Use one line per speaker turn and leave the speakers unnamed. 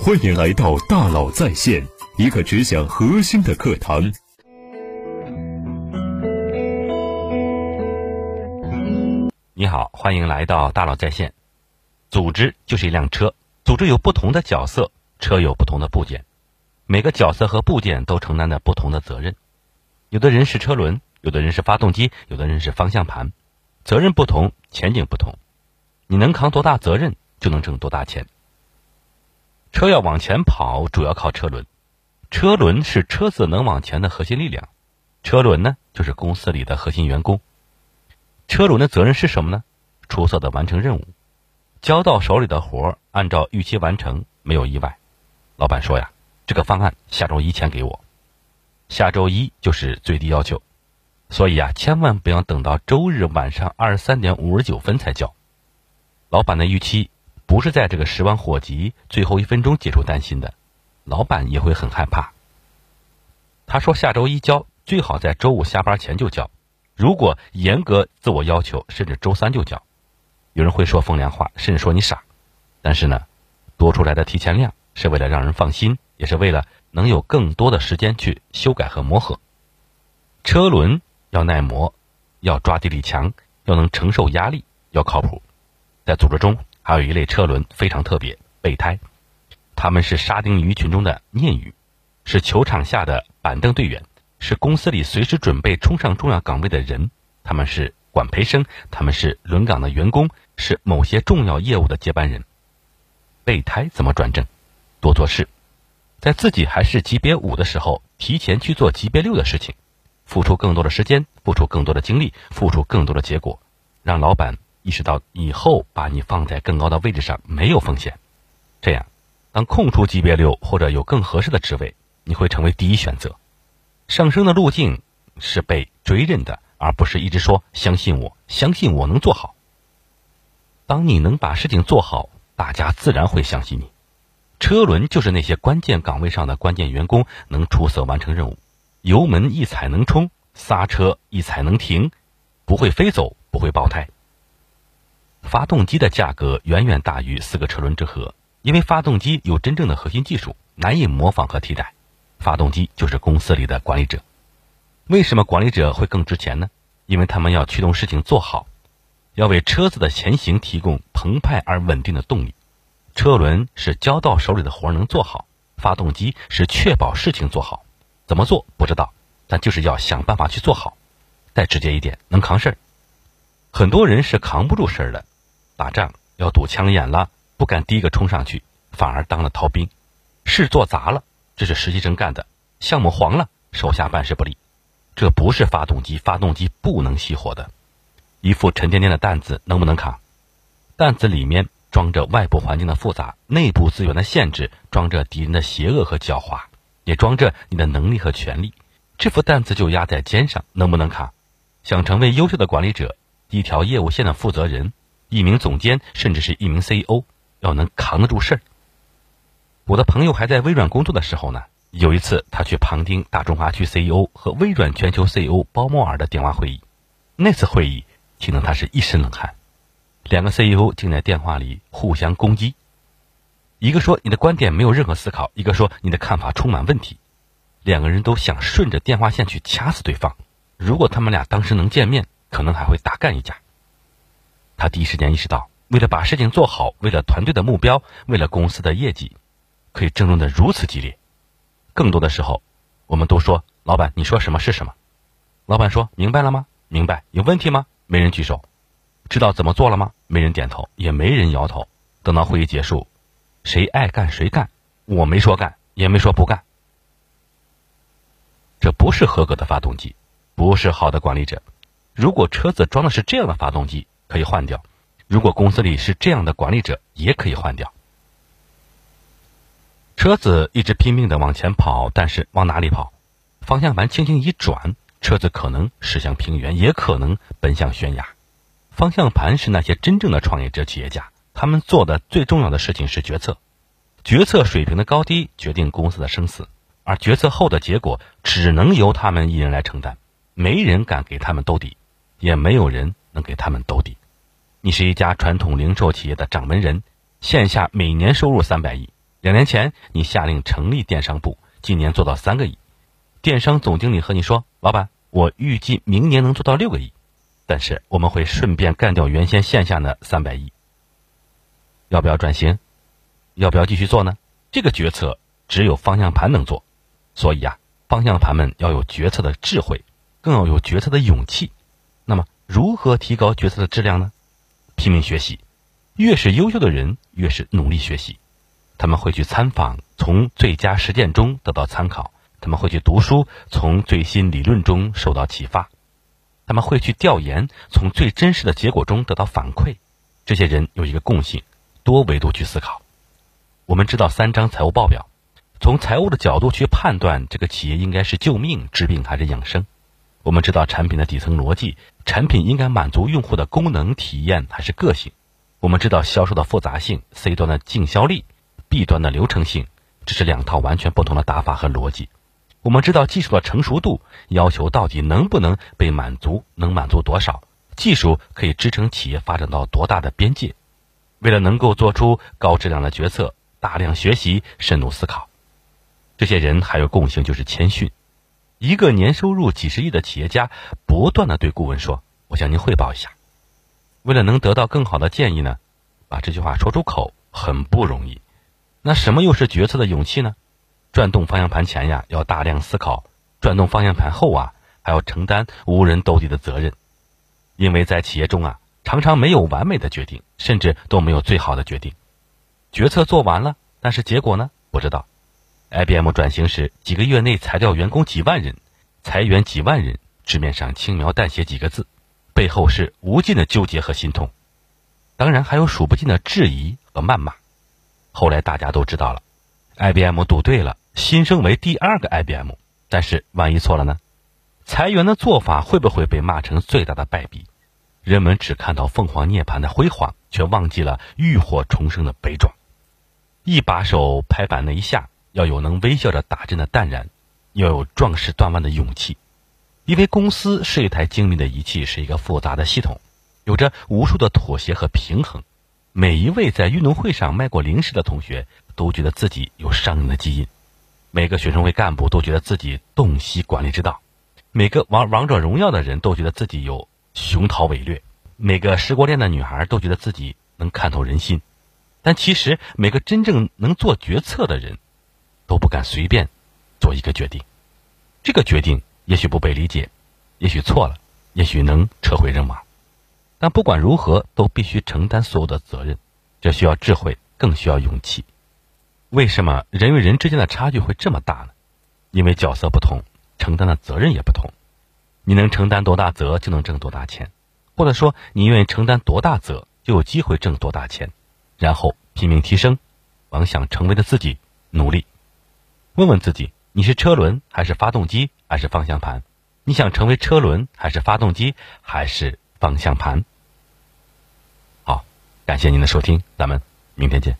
欢迎来到大佬在线，一个只讲核心的课堂。
你好，欢迎来到大佬在线。组织就是一辆车，组织有不同的角色，车有不同的部件，每个角色和部件都承担着不同的责任。有的人是车轮，有的人是发动机，有的人是方向盘，责任不同，前景不同。你能扛多大责任，就能挣多大钱。车要往前跑，主要靠车轮。车轮是车子能往前的核心力量，车轮呢，就是公司里的核心员工。车轮的责任是什么呢？出色的完成任务，交到手里的活儿按照预期完成，没有意外。老板说呀，这个方案下周一前给我，下周一就是最低要求，所以啊，千万不要等到周日晚上二十三点五十九分才交。老板的预期不是在这个十万火急最后一分钟解除担心的，老板也会很害怕。他说下周一交，最好在周五下班前就交。如果严格自我要求，甚至周三就交。有人会说风凉话，甚至说你傻。但是呢，多出来的提前量是为了让人放心，也是为了能有更多的时间去修改和磨合。车轮要耐磨，要抓地力强，要能承受压力，要靠谱。在组织中，还有一类车轮非常特别，备胎。他们是沙丁鱼群中的鲶鱼，是球场下的板凳队员，是公司里随时准备冲上重要岗位的人。他们是管培生，他们是轮岗的员工，是某些重要业务的接班人。备胎怎么转正？多做事，在自己还是级别五的时候，提前去做级别六的事情，付出更多的时间，付出更多的精力，付出更多的结果，让老板。意识到以后把你放在更高的位置上没有风险，这样，当空出级别六或者有更合适的职位，你会成为第一选择。上升的路径是被追认的，而不是一直说相信我，相信我能做好。当你能把事情做好，大家自然会相信你。车轮就是那些关键岗位上的关键员工能出色完成任务，油门一踩能冲，刹车一踩能停，不会飞走，不会爆胎。发动机的价格远远大于四个车轮之和，因为发动机有真正的核心技术，难以模仿和替代。发动机就是公司里的管理者。为什么管理者会更值钱呢？因为他们要驱动事情做好，要为车子的前行提供澎湃而稳定的动力。车轮是交到手里的活能做好，发动机是确保事情做好。怎么做不知道，但就是要想办法去做好。再直接一点，能扛事儿。很多人是扛不住事儿的。打仗要堵枪眼了，不敢第一个冲上去，反而当了逃兵。事做砸了，这是实习生干的；项目黄了，手下办事不力。这不是发动机，发动机不能熄火的。一副沉甸甸的担子能不能扛？担子里面装着外部环境的复杂、内部资源的限制，装着敌人的邪恶和狡猾，也装着你的能力和权力。这副担子就压在肩上，能不能扛？想成为优秀的管理者，一条业务线的负责人。一名总监，甚至是一名 CEO，要能扛得住事儿。我的朋友还在微软工作的时候呢，有一次他去旁听大中华区 CEO 和微软全球 CEO 包莫尔的电话会议。那次会议听得他是一身冷汗。两个 CEO 竟在电话里互相攻击，一个说你的观点没有任何思考，一个说你的看法充满问题。两个人都想顺着电话线去掐死对方。如果他们俩当时能见面，可能还会大干一架。他第一时间意识到，为了把事情做好，为了团队的目标，为了公司的业绩，可以争论的如此激烈。更多的时候，我们都说：“老板，你说什么是什么？”老板说：“明白了吗？明白。有问题吗？没人举手。知道怎么做了吗？没人点头，也没人摇头。等到会议结束，谁爱干谁干，我没说干，也没说不干。这不是合格的发动机，不是好的管理者。如果车子装的是这样的发动机，可以换掉。如果公司里是这样的管理者，也可以换掉。车子一直拼命的往前跑，但是往哪里跑？方向盘轻轻一转，车子可能驶向平原，也可能奔向悬崖。方向盘是那些真正的创业者、企业家，他们做的最重要的事情是决策。决策水平的高低决定公司的生死，而决策后的结果只能由他们一人来承担。没人敢给他们兜底，也没有人。能给他们兜底。你是一家传统零售企业的掌门人，线下每年收入三百亿，两年前你下令成立电商部，今年做到三个亿。电商总经理和你说：“老板，我预计明年能做到六个亿，但是我们会顺便干掉原先线下的三百亿。要不要转型？要不要继续做呢？这个决策只有方向盘能做，所以啊，方向盘们要有决策的智慧，更要有决策的勇气。那么，如何提高决策的质量呢？拼命学习。”越是优秀的人，越是努力学习。他们会去参访，从最佳实践中得到参考；他们会去读书，从最新理论中受到启发；他们会去调研，从最真实的结果中得到反馈。这些人有一个共性：多维度去思考。我们知道三张财务报表，从财务的角度去判断这个企业应该是救命、治病还是养生；我们知道产品的底层逻辑，产品应该满足用户的功能体验还是个性。我们知道销售的复杂性，C 端的净销力，B 端的流程性，这是两套完全不同的打法和逻辑。我们知道技术的成熟度要求到底能不能被满足，能满足多少？技术可以支撑企业发展到多大的边界？为了能够做出高质量的决策，大量学习，深入思考。这些人还有共性，就是谦逊。一个年收入几十亿的企业家，不断的对顾问说：“我向您汇报一下。”为了能得到更好的建议呢，把这句话说出口很不容易。那什么又是决策的勇气呢？转动方向盘前呀，要大量思考；转动方向盘后啊，还要承担无人兜底的责任。因为在企业中啊，常常没有完美的决定，甚至都没有最好的决定。决策做完了，但是结果呢？不知道。IBM 转型时，几个月内裁掉员工几万人，裁员几万人，纸面上轻描淡写几个字。背后是无尽的纠结和心痛，当然还有数不尽的质疑和谩骂。后来大家都知道了，IBM 赌对了，新生为第二个 IBM。但是万一错了呢？裁员的做法会不会被骂成最大的败笔？人们只看到凤凰涅槃的辉煌，却忘记了浴火重生的悲壮。一把手拍板那一下，要有能微笑着打针的淡然，要有壮士断腕的勇气。因为公司是一台精密的仪器，是一个复杂的系统，有着无数的妥协和平衡。每一位在运动会上卖过零食的同学都觉得自己有商人的基因，每个学生会干部都觉得自己洞悉管理之道，每个玩王者荣耀的人都觉得自己有雄韬伟略，每个失过恋的女孩都觉得自己能看透人心。但其实，每个真正能做决策的人，都不敢随便做一个决定。这个决定。也许不被理解，也许错了，也许能撤回人马，但不管如何，都必须承担所有的责任。这需要智慧，更需要勇气。为什么人与人之间的差距会这么大呢？因为角色不同，承担的责任也不同。你能承担多大责，就能挣多大钱，或者说，你愿意承担多大责，就有机会挣多大钱。然后拼命提升，往想成为的自己努力。问问自己。你是车轮还是发动机还是方向盘？你想成为车轮还是发动机还是方向盘？好，感谢您的收听，咱们明天见。